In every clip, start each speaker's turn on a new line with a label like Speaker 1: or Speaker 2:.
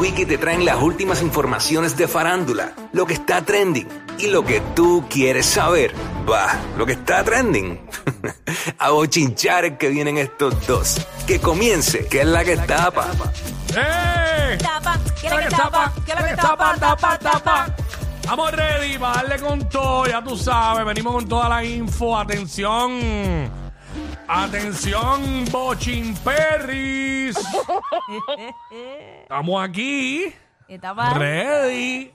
Speaker 1: Quickie te traen las últimas informaciones de farándula, lo que está trending y lo que tú quieres saber. Va, lo que está trending. A bochinchar que vienen estos dos. Que comience, que es la que tapa.
Speaker 2: ¡Eh!
Speaker 3: Tapa, ¿qué es
Speaker 2: ¿Qué
Speaker 3: lo que tapa? ¿Qué es lo que tapa? Tapa, tapa.
Speaker 2: Vamos ready para darle con todo, ya tú sabes, venimos con toda la info. Atención. Atención, Bochin Perris. Estamos aquí. Ready.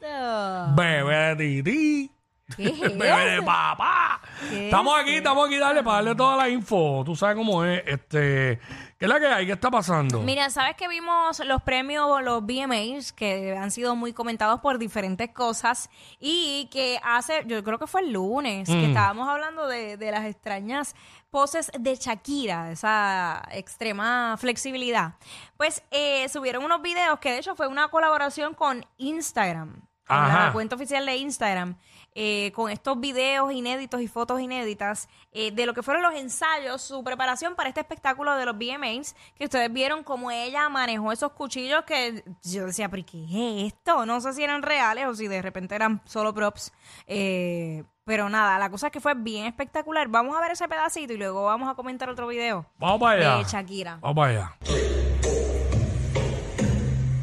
Speaker 2: Bebé.
Speaker 3: ¿Qué es
Speaker 2: Bebé de
Speaker 3: eso?
Speaker 2: papá.
Speaker 3: ¿Qué
Speaker 2: Estamos
Speaker 3: es
Speaker 2: aquí, estamos aquí, darle para darle toda la info. Tú sabes cómo es. Este, ¿Qué es la que hay? ¿Qué está pasando?
Speaker 3: Mira, ¿sabes que vimos los premios, los VMAs, que han sido muy comentados por diferentes cosas? Y que hace, yo creo que fue el lunes, que estábamos hablando de, de las extrañas poses de Shakira, esa extrema flexibilidad. Pues eh, subieron unos videos que de hecho fue una colaboración con Instagram,
Speaker 2: Ajá.
Speaker 3: la cuenta oficial de Instagram. eh, con estos videos inéditos y fotos inéditas eh, de lo que fueron los ensayos, su preparación para este espectáculo de los VMAs, que ustedes vieron cómo ella manejó esos cuchillos que yo decía, pero ¿qué es esto? No sé si eran reales o si de repente eran solo props. eh, pero nada, la cosa es que fue bien espectacular. Vamos a ver ese pedacito y luego vamos a comentar otro video
Speaker 2: Vamos para allá.
Speaker 3: de Shakira.
Speaker 2: Vamos para allá.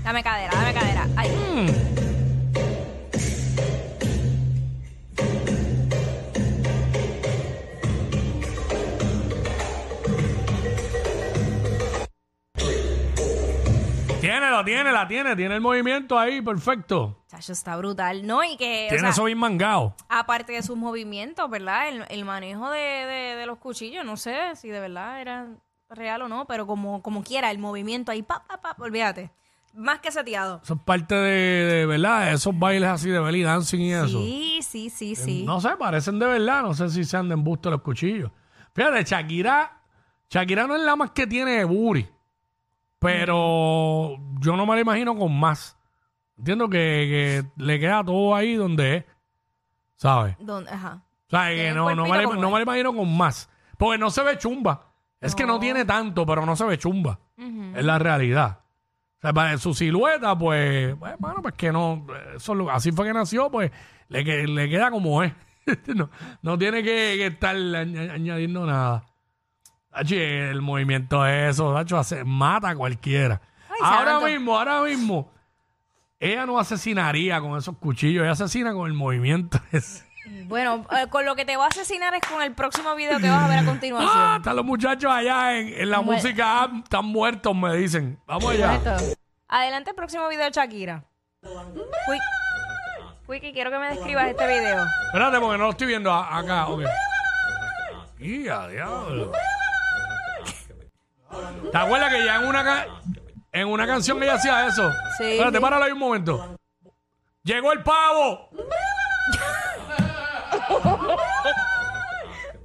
Speaker 3: Dame cadera, dame cadera. Ay.
Speaker 2: Mm. La tiene, la tiene, tiene el movimiento ahí, perfecto.
Speaker 3: Chacho, está brutal, ¿no? Y que, o
Speaker 2: Tiene
Speaker 3: sea,
Speaker 2: eso bien mangado.
Speaker 3: aparte de sus movimientos, ¿verdad? El, el manejo de, de- de los cuchillos, no sé si de verdad era real o no, pero como, como quiera, el movimiento ahí, pa, pa, pa, olvídate. Más que seteado.
Speaker 2: Eso es parte de, de, ¿verdad? Esos bailes así de belly dancing y eso.
Speaker 3: Sí, sí, sí, sí.
Speaker 2: No sé, parecen de verdad. No sé si sean de embuste los cuchillos. Fíjate, Shakira, Shakira no es la más que tiene booty. Pero yo no me la imagino con más. Entiendo que, que le queda todo ahí donde es. ¿Sabes?
Speaker 3: Don- ajá.
Speaker 2: O sea, que
Speaker 3: Tiene
Speaker 2: no, no, me la,
Speaker 3: cuerpito como
Speaker 2: no me la imagino con más. Porque no se ve chumba. Es que no
Speaker 3: No.
Speaker 2: tiene tanto, pero no se ve chumba.
Speaker 3: Ujú.
Speaker 2: Es la realidad. O sea, para su silueta, pues, pues, bueno, pues que no, eso lo- así fue que nació, pues, le, que- le queda como es. no, no tiene que, que estar añ- añadiendo nada. Tachi, el movimiento de eso, Tacho, hace, mata a cualquiera.
Speaker 3: Ay,
Speaker 2: ahora
Speaker 3: santo.
Speaker 2: mismo, ahora mismo, ella no asesinaría con esos cuchillos, ella asesina con el movimiento ese.
Speaker 3: Bueno, eh, con lo que te voy a asesinar es con el próximo video que vas a ver a continuación.
Speaker 2: Ah, están los muchachos allá en, en la música, ah, están muertos, me dicen. Vamos allá.
Speaker 3: Esto. Adelante el próximo video de Shakira. Quick. Quickie, quiero que me describas este video.
Speaker 2: Espérate, porque no lo estoy viendo a- acá. ok. Y a diablo. ¿Te acuerdas que ya en una, ca- en una canción ella hacía eso?
Speaker 3: Sí,
Speaker 2: Espérate, páralo ahí un momento. ¡Llegó el pavo!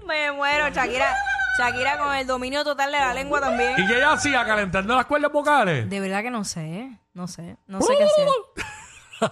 Speaker 3: Me muero, Shakira. Shakira con el dominio total de la lengua también.
Speaker 2: ¿Y qué ella hacía? ¿Calentando las cuerdas vocales?
Speaker 3: De verdad que no sé, no sé, no sé qué hacer.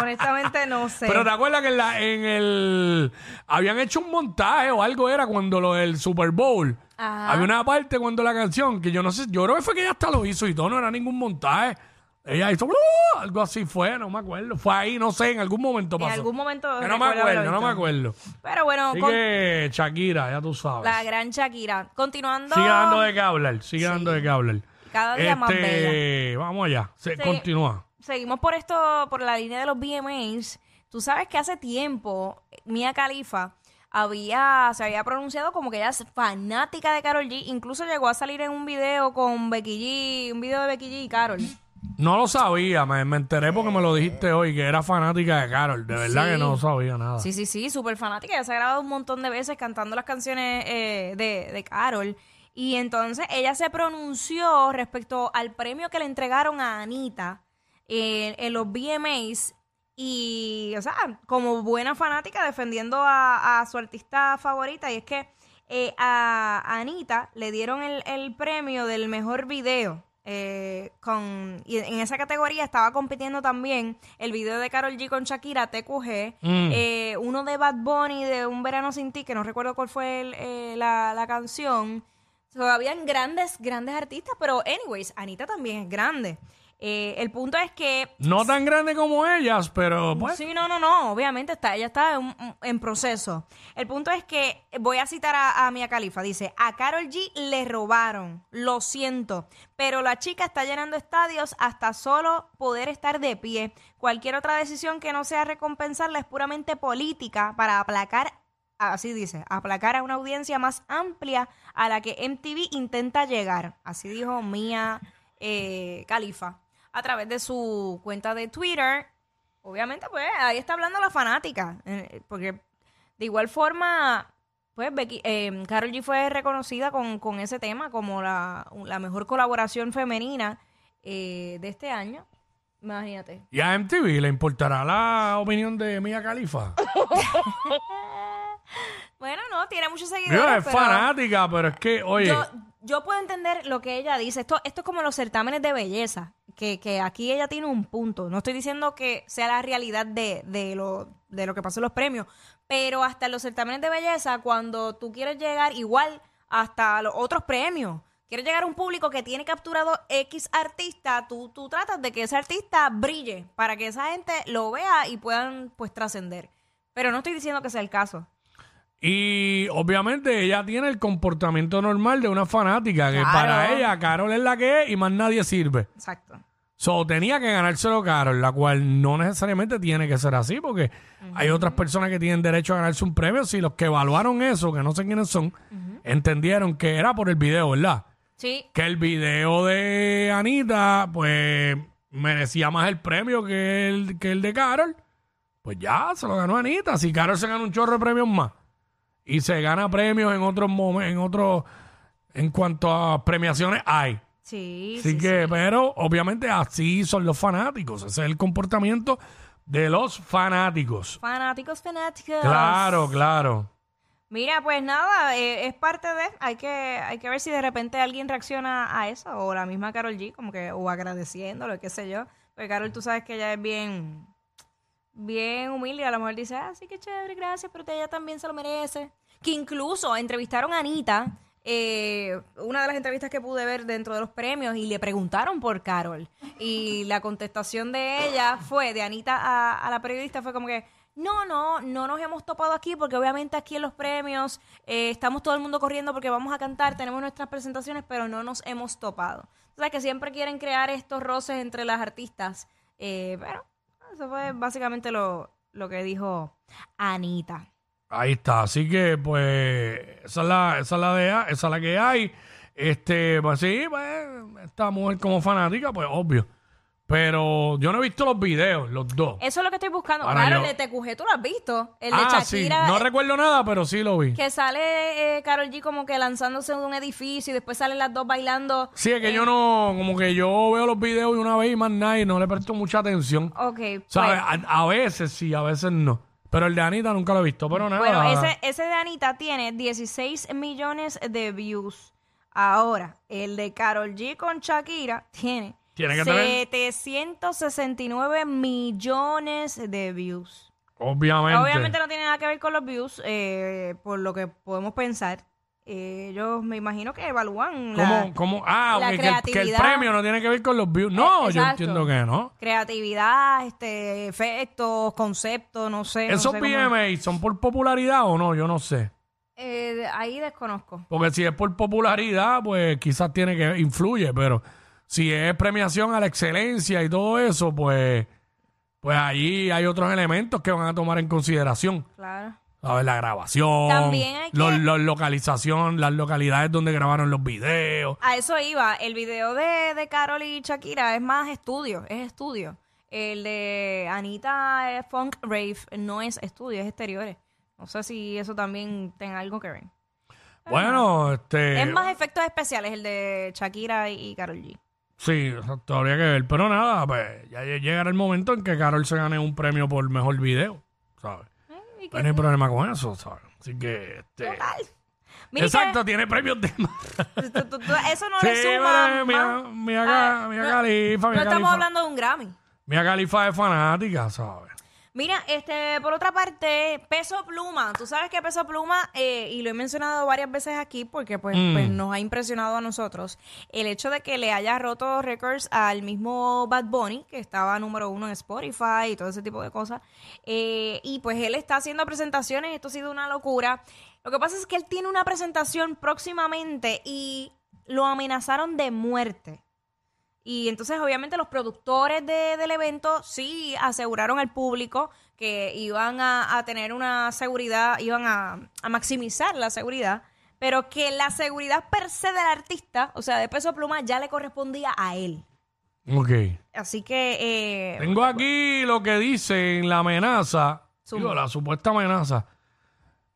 Speaker 3: Honestamente no sé.
Speaker 2: Pero te acuerdas que en, la, en el... Habían hecho un montaje o algo era cuando lo del Super Bowl.
Speaker 3: Ajá.
Speaker 2: Había una parte cuando la canción, que yo no sé, yo creo que fue que ella hasta lo hizo y todo, no era ningún montaje. Ella hizo "Uh", algo así fue, no me acuerdo. Fue ahí, no sé, en algún momento
Speaker 3: en
Speaker 2: pasó.
Speaker 3: algún momento.
Speaker 2: Que no me acuerdo, no me acuerdo.
Speaker 3: Pero bueno,
Speaker 2: Así
Speaker 3: con
Speaker 2: que Shakira, ya tú sabes.
Speaker 3: la gran Shakira. Continuando.
Speaker 2: Sigue dando de qué hablar, sigue dando de qué hablar.
Speaker 3: Cada día más
Speaker 2: Este, Vamos allá, se, continúa.
Speaker 3: Seguimos por esto, por la línea de los VMAs. Tú sabes que hace tiempo Mia Khalifa había, se había pronunciado como que ella es fanática de Carol G. Incluso llegó a salir en un video con Becky G, un video de Becky G y Carol.
Speaker 2: No lo sabía, me, me enteré porque me lo dijiste hoy, que era fanática de Carol. De verdad
Speaker 3: Sí.
Speaker 2: que no sabía nada.
Speaker 3: Sí, sí, sí, súper fanática. Ella se ha grabado un montón de veces cantando las canciones eh, de, de Carol. Y entonces ella se pronunció respecto al premio que le entregaron a Anita en, en los VMAs. Y, o sea, como buena fanática, defendiendo a, a su artista favorita. Y es que eh, a Anita le dieron el, el premio del mejor video. eh, con, y en esa categoría estaba compitiendo también el video de Carol G con Shakira, TQG,
Speaker 2: Mm.
Speaker 3: eh, uno de Bad Bunny de Un Verano Sin Ti, que no recuerdo cuál fue el, eh, la, la canción. So, habían grandes, grandes artistas, pero anyways, Anita también es grande. Eh, el punto es que
Speaker 2: No tan grande como ellas, pero pues.
Speaker 3: Sí, no, no, no, obviamente está, ella está en, en proceso. El punto es que voy a citar a, a Mia Khalifa, dice, a Carol G le robaron, lo siento, pero la chica está llenando estadios hasta solo poder estar de pie. Cualquier otra decisión que no sea recompensarla es puramente política para aplacar, así dice, aplacar a una audiencia más amplia a la que MTV intenta llegar. Así dijo Mia eh, Khalifa a través de su cuenta de Twitter obviamente, pues ahí está hablando la fanática. eh, porque de igual forma, pues Becky, eh, Karol G fue reconocida con, con ese tema como la, la mejor colaboración femenina eh, de este año. Imagínate.
Speaker 2: ¿Y a MTV le importará la opinión de Mia Khalifa?
Speaker 3: Bueno, no, tiene muchos
Speaker 2: Mira,
Speaker 3: seguidores.
Speaker 2: es
Speaker 3: pero
Speaker 2: fanática, pero es que, oye,
Speaker 3: yo, yo puedo entender lo que ella dice. Esto, esto es como los certámenes de belleza, que, que aquí ella tiene un punto. No estoy diciendo que sea la realidad de, de, lo, de lo que pasó en los premios, pero hasta los certámenes de belleza, cuando tú quieres llegar igual hasta los otros premios, quieres llegar a un público que tiene capturado X artista, tú, tú tratas de que ese artista brille para que esa gente lo vea y puedan pues trascender. Pero no estoy diciendo que sea el caso.
Speaker 2: Y obviamente ella tiene el comportamiento normal de una fanática, que
Speaker 3: Claro.
Speaker 2: para ella Carol es la que es y más nadie sirve.
Speaker 3: Exacto.
Speaker 2: So, tenía que ganárselo Carol, la cual no necesariamente tiene que ser así, porque hay otras personas que tienen derecho a ganarse un premio. Si los que evaluaron eso, que no sé quiénes son, entendieron que era por el video, ¿verdad?
Speaker 3: Sí,
Speaker 2: Que el video de Anita, pues, merecía más el premio que el, que el de Carol. Pues ya, se lo ganó Anita. Si Carol se gana un chorro de premios más y se gana premios en otros momentos, en otros, en cuanto a premiaciones hay.
Speaker 3: sí.
Speaker 2: Así
Speaker 3: sí,
Speaker 2: que, pero obviamente así son los fanáticos. Ese es el comportamiento de los fanáticos.
Speaker 3: Fanáticos, fanáticos.
Speaker 2: Claro, claro.
Speaker 3: Mira, pues nada, eh, es parte de. Hay que, hay que ver si de repente alguien reacciona a eso, o la misma Carol G, como que, o agradeciéndolo, qué sé yo. Porque Carol, tú sabes que ella es bien, bien humilde, a lo mejor dice, ah, sí, qué chévere, gracias, pero ella también se lo merece. Que incluso entrevistaron a Anita, eh, una de las entrevistas que pude ver dentro de los premios, y le preguntaron por Carol. Y la contestación de ella fue, de Anita a, a la periodista, fue como que, no, no, no nos hemos topado aquí porque obviamente aquí en los premios eh, estamos todo el mundo corriendo porque vamos a cantar, tenemos nuestras presentaciones, pero no nos hemos topado. O sea que siempre quieren crear estos roces entre las artistas. Eh, pero eso fue básicamente lo, lo que dijo Anita.
Speaker 2: Ahí está. Así que, pues, esa es la, esa es la de esa es la que hay. Este, pues sí, pues, esta mujer como fanática, pues obvio. Pero yo no he visto los videos, los dos.
Speaker 3: Eso es lo que estoy buscando.
Speaker 2: Ahora
Speaker 3: claro,
Speaker 2: yo-
Speaker 3: el de TQG tú lo has visto. El de
Speaker 2: ah, sí. No
Speaker 3: eh,
Speaker 2: recuerdo nada, pero sí lo vi.
Speaker 3: que sale eh, Carol G como que lanzándose de un edificio y después salen las dos bailando.
Speaker 2: Sí, es que yo no, como que yo veo los videos de una vez y más nada y no le presto mucha atención.
Speaker 3: Ok, pues,
Speaker 2: ¿Sabes? A, a veces sí, a veces no. Pero el de Anita nunca lo he visto, pero nada.
Speaker 3: Bueno, ese, ese de Anita tiene 16 millones de views. Ahora, el de Carol G con Shakira tiene,
Speaker 2: Tiene que tener-
Speaker 3: 769 millones de views.
Speaker 2: Obviamente.
Speaker 3: Obviamente no tiene nada que ver con los views, eh, por lo que podemos pensar. Eh, ellos me imagino que evalúan la
Speaker 2: ¿Cómo? Ah,
Speaker 3: la
Speaker 2: que, el- que el
Speaker 3: creatividad.
Speaker 2: premio no tiene que ver con los views. No, yo entiendo que no.
Speaker 3: creatividad, este, efectos, conceptos, no sé. no
Speaker 2: ¿Esos
Speaker 3: sé cómo-
Speaker 2: VMA son por popularidad o no? Yo no sé.
Speaker 3: Eh, ahí desconozco.
Speaker 2: Porque si es por popularidad, pues quizás tiene que influye, pero si es premiación a la excelencia y todo eso, pues, pues allí hay otros elementos que van a tomar en consideración.
Speaker 3: Claro.
Speaker 2: ¿Sabes? La grabación,
Speaker 3: También hay que-
Speaker 2: los- los localización, las localidades donde grabaron los videos.
Speaker 3: A eso iba. El video de, de Carol y Shakira es más estudio, es estudio. El de Anita eh, Funk Rave no es estudio, es exteriores. No sé si eso también tenga algo que ver.
Speaker 2: Bueno, este...
Speaker 3: es más efectos especiales el de Shakira y Carol G.
Speaker 2: Sí, exacto, habría que ver. Pero nada, pues ya lle- llegará el momento en que Carol se gane un premio por mejor video, ¿sabes?
Speaker 3: Y
Speaker 2: Pues no hay problema con eso, ¿sabes? Así que, este...
Speaker 3: Mira
Speaker 2: Exacto, tiene premios de más.
Speaker 3: tú- tú- tú- eso no le suma
Speaker 2: Mia,
Speaker 3: más.
Speaker 2: Mia,
Speaker 3: Ah,
Speaker 2: Mia
Speaker 3: no-
Speaker 2: Khalifa,
Speaker 3: No
Speaker 2: Mia
Speaker 3: estamos hablando de un Grammy.
Speaker 2: Mia Khalifa es fanática, ¿sabes?
Speaker 3: Mira, este, por otra parte, Peso Pluma. Tú sabes que Peso Pluma, eh, y lo he mencionado varias veces aquí porque pues,
Speaker 2: Mm.
Speaker 3: pues nos ha impresionado a nosotros, el hecho de que le haya roto récords al mismo Bad Bunny, que estaba número uno en Spotify y todo ese tipo de cosas. Eh, y pues él está haciendo presentaciones, esto ha sido una locura. Lo que pasa es que él tiene una presentación próximamente y lo amenazaron de muerte. Y entonces, obviamente, los productores de- del evento sí aseguraron al público que iban a, a tener una seguridad, iban a, a maximizar la seguridad, pero que la seguridad per se del artista, o sea, de peso pluma, ya le correspondía a él.
Speaker 2: Ok.
Speaker 3: Así que. eh,
Speaker 2: Tengo aquí lo que dice en la amenaza, digo, la supuesta amenaza.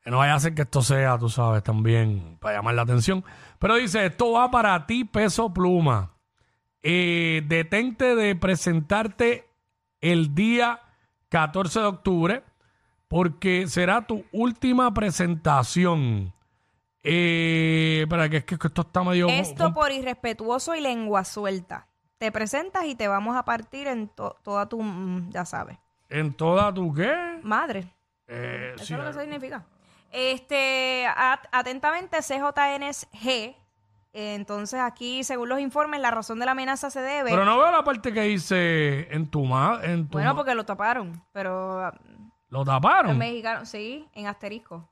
Speaker 2: Que no vaya a ser que esto sea, tú sabes, también para llamar la atención. Pero dice, esto va para ti, peso pluma. Eh, detente de presentarte el día 14 de octubre porque será tu última presentación. Eh, para que es que esto está medio...
Speaker 3: esto por irrespetuoso y lengua suelta. Te presentas y te vamos a partir en to- toda tu. mm, Ya sabes.
Speaker 2: En toda tu qué?
Speaker 3: Madre.
Speaker 2: Eh,
Speaker 3: Eso
Speaker 2: sí,
Speaker 3: es lo que eso significa. Este, at- atentamente, CJNG. Entonces, aquí, según los informes, la razón de la amenaza se debe.
Speaker 2: Pero no veo la parte que dice en tu ma en tu
Speaker 3: bueno,
Speaker 2: ma-
Speaker 3: porque lo taparon. Pero
Speaker 2: lo
Speaker 3: en
Speaker 2: taparon.
Speaker 3: mexicano, sí, en asterisco.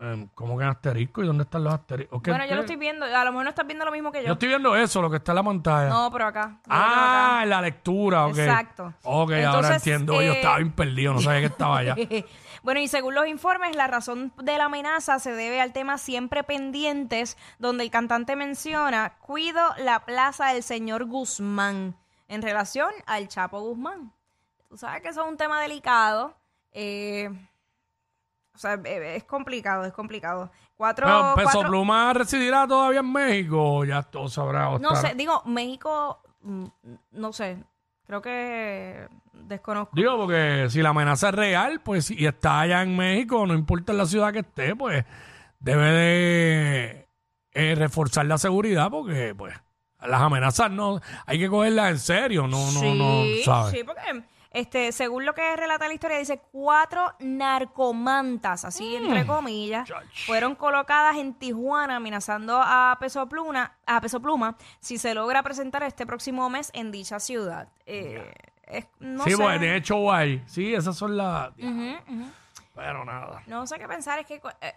Speaker 2: Em, ¿Cómo que en asterisco? ¿Y dónde están los asteriscos? ¿Qué-
Speaker 3: Bueno, yo lo estoy viendo. A lo mejor no estás viendo lo mismo que yo.
Speaker 2: Yo estoy viendo eso, lo que está en la pantalla.
Speaker 3: No, pero acá. Lo
Speaker 2: ah, en la lectura, ok.
Speaker 3: Exacto.
Speaker 2: Ok, ahora entiendo. Yo
Speaker 3: eh,
Speaker 2: estaba bien perdido, no sabía que estaba allá.
Speaker 3: bueno, y según los informes, la razón de la amenaza se debe al tema siempre pendientes, donde el cantante menciona, cuido la plaza del señor Guzmán, en relación al Chapo Guzmán. Tú sabes que eso es un tema delicado. eh, o sea, es complicado, es complicado. Cuatro,
Speaker 2: Pero Peso
Speaker 3: cuatro-
Speaker 2: Pluma residirá todavía en México. Ya todo sabrá.
Speaker 3: no sé, digo, México, mm, no sé, creo que desconozco.
Speaker 2: Digo, porque si la amenaza es real, pues y está allá en México, no importa en la ciudad que esté, pues debe de eh, reforzar la seguridad porque, pues, las amenazas no, hay que cogerlas en serio, no, no,
Speaker 3: sí,
Speaker 2: no, ¿sabes?
Speaker 3: Sí, porque este, según lo que relata la historia, dice cuatro narcomantas, así
Speaker 2: Mm.
Speaker 3: entre comillas, fueron colocadas en Tijuana amenazando a Peso Pluma, a Peso Pluma si se logra presentar este próximo mes en dicha ciudad. Eh, es- no
Speaker 2: sí,
Speaker 3: sé.
Speaker 2: de hecho guay. Sí, esas son las.
Speaker 3: Ujú, ujú.
Speaker 2: Pero nada.
Speaker 3: No sé qué pensar, es que, eh,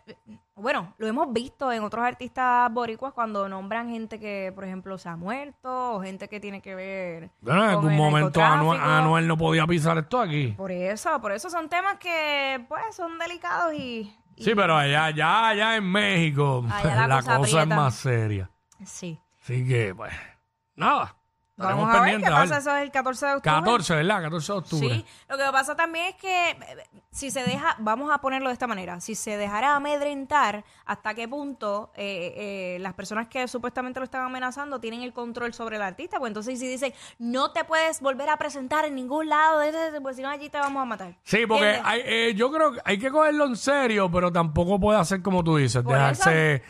Speaker 3: bueno, lo hemos visto en otros artistas boricuas cuando nombran gente que, por ejemplo, se ha muerto o gente que tiene que ver.
Speaker 2: Bueno, en algún momento Anuel. Anuel no podía pisar esto aquí.
Speaker 3: Por eso, por eso son temas que, pues, son delicados y. y-
Speaker 2: Sí, pero allá, allá, allá en México,
Speaker 3: Allá la
Speaker 2: la,
Speaker 3: cosa
Speaker 2: cosa, es más seria.
Speaker 3: Sí.
Speaker 2: Así que, pues, nada. Estaremos
Speaker 3: Vamos a ver qué pasa, eso es el 14 de octubre.
Speaker 2: 14, ¿verdad? 14 de octubre.
Speaker 3: Sí, lo que pasa también es que eh, si se deja, vamos a ponerlo de esta manera, si se dejara amedrentar, ¿hasta qué punto eh, eh, las personas que supuestamente lo están amenazando tienen el control sobre el artista? Pues entonces si dicen, no te puedes volver a presentar en ningún lado, pues si no allí te vamos a matar.
Speaker 2: Sí, porque hay, eh, yo creo que hay que cogerlo en serio, pero tampoco puede hacer como tú dices, dejarse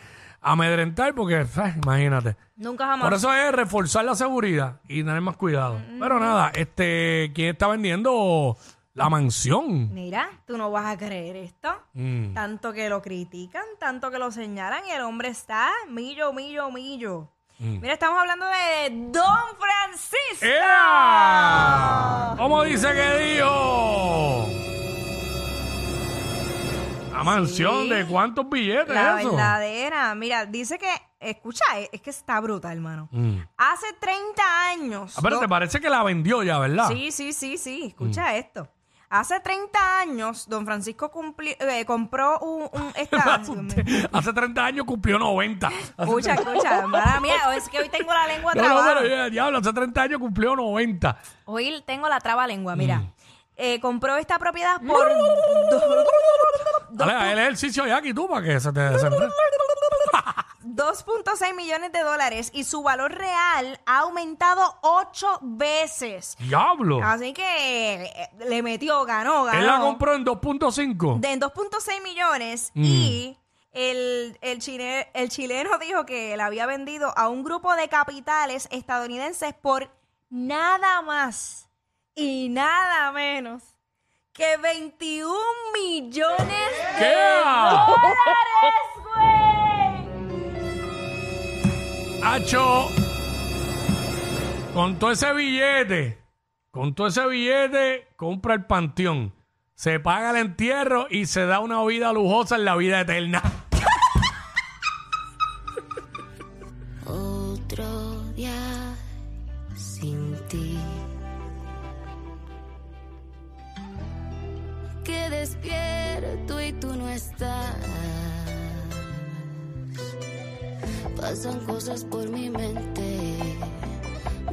Speaker 2: amedrentar, porque, imagínate.
Speaker 3: Nunca jamás.
Speaker 2: Por eso es reforzar la seguridad y tener más cuidado. Pero nada, este, ¿quién está vendiendo la mansión?
Speaker 3: Mira, tú no vas a creer esto.
Speaker 2: Mm.
Speaker 3: Tanto que lo critican, tanto que lo señalan y el hombre está millo, millo, millo.
Speaker 2: Mm.
Speaker 3: Mira, estamos hablando de Don Francisco.
Speaker 2: ¡Ea! ¿Cómo dice que dijo? La mansión de cuántos billetes
Speaker 3: La
Speaker 2: es eso?
Speaker 3: verdadera. Mira, dice que, escucha, es es que está bruta, hermano.
Speaker 2: Mm.
Speaker 3: Hace 30 años.
Speaker 2: Ah, pero te parece que la vendió ya, ¿verdad?
Speaker 3: Sí, sí, sí, sí. Escucha esto. Hace 30 años, don Francisco cumpli- eh, compró un... un.
Speaker 2: Hace 30 años cumplió 90. Hace
Speaker 3: escucha, escucha. Mala mía, es que hoy tengo la lengua
Speaker 2: No, no,
Speaker 3: trabada.
Speaker 2: pero ya, diablo, hace 30 años cumplió 90.
Speaker 3: Hoy tengo la traba lengua, mira.
Speaker 2: Mm.
Speaker 3: Eh, compró esta propiedad por... do-
Speaker 2: Dale, haz el ejercicio ya aquí tú para que se te desenrede.
Speaker 3: 2.6 millones de dólares y su valor real ha aumentado ocho veces.
Speaker 2: Diablo.
Speaker 3: Así que eh, le metió, ganó, ganó.
Speaker 2: Él la compró en 2.5.
Speaker 3: de en 2.6 millones
Speaker 2: Mm.
Speaker 3: y el, el, chile- el chileno dijo que la había vendido a un grupo de capitales estadounidenses por nada más y nada menos que 21 millones
Speaker 2: ¿Qué?
Speaker 3: de dólares, güey.
Speaker 2: Hacho, con todo ese billete, con todo ese billete, compra el panteón, se paga el entierro y se da una vida lujosa en la vida eterna.
Speaker 4: Despierto y tú no estás. Pasan cosas por mi mente.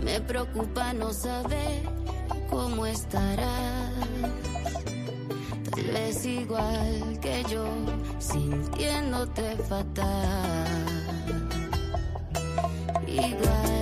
Speaker 4: Me preocupa no saber cómo estarás. Tal vez igual que yo, sintiéndote fatal. Igual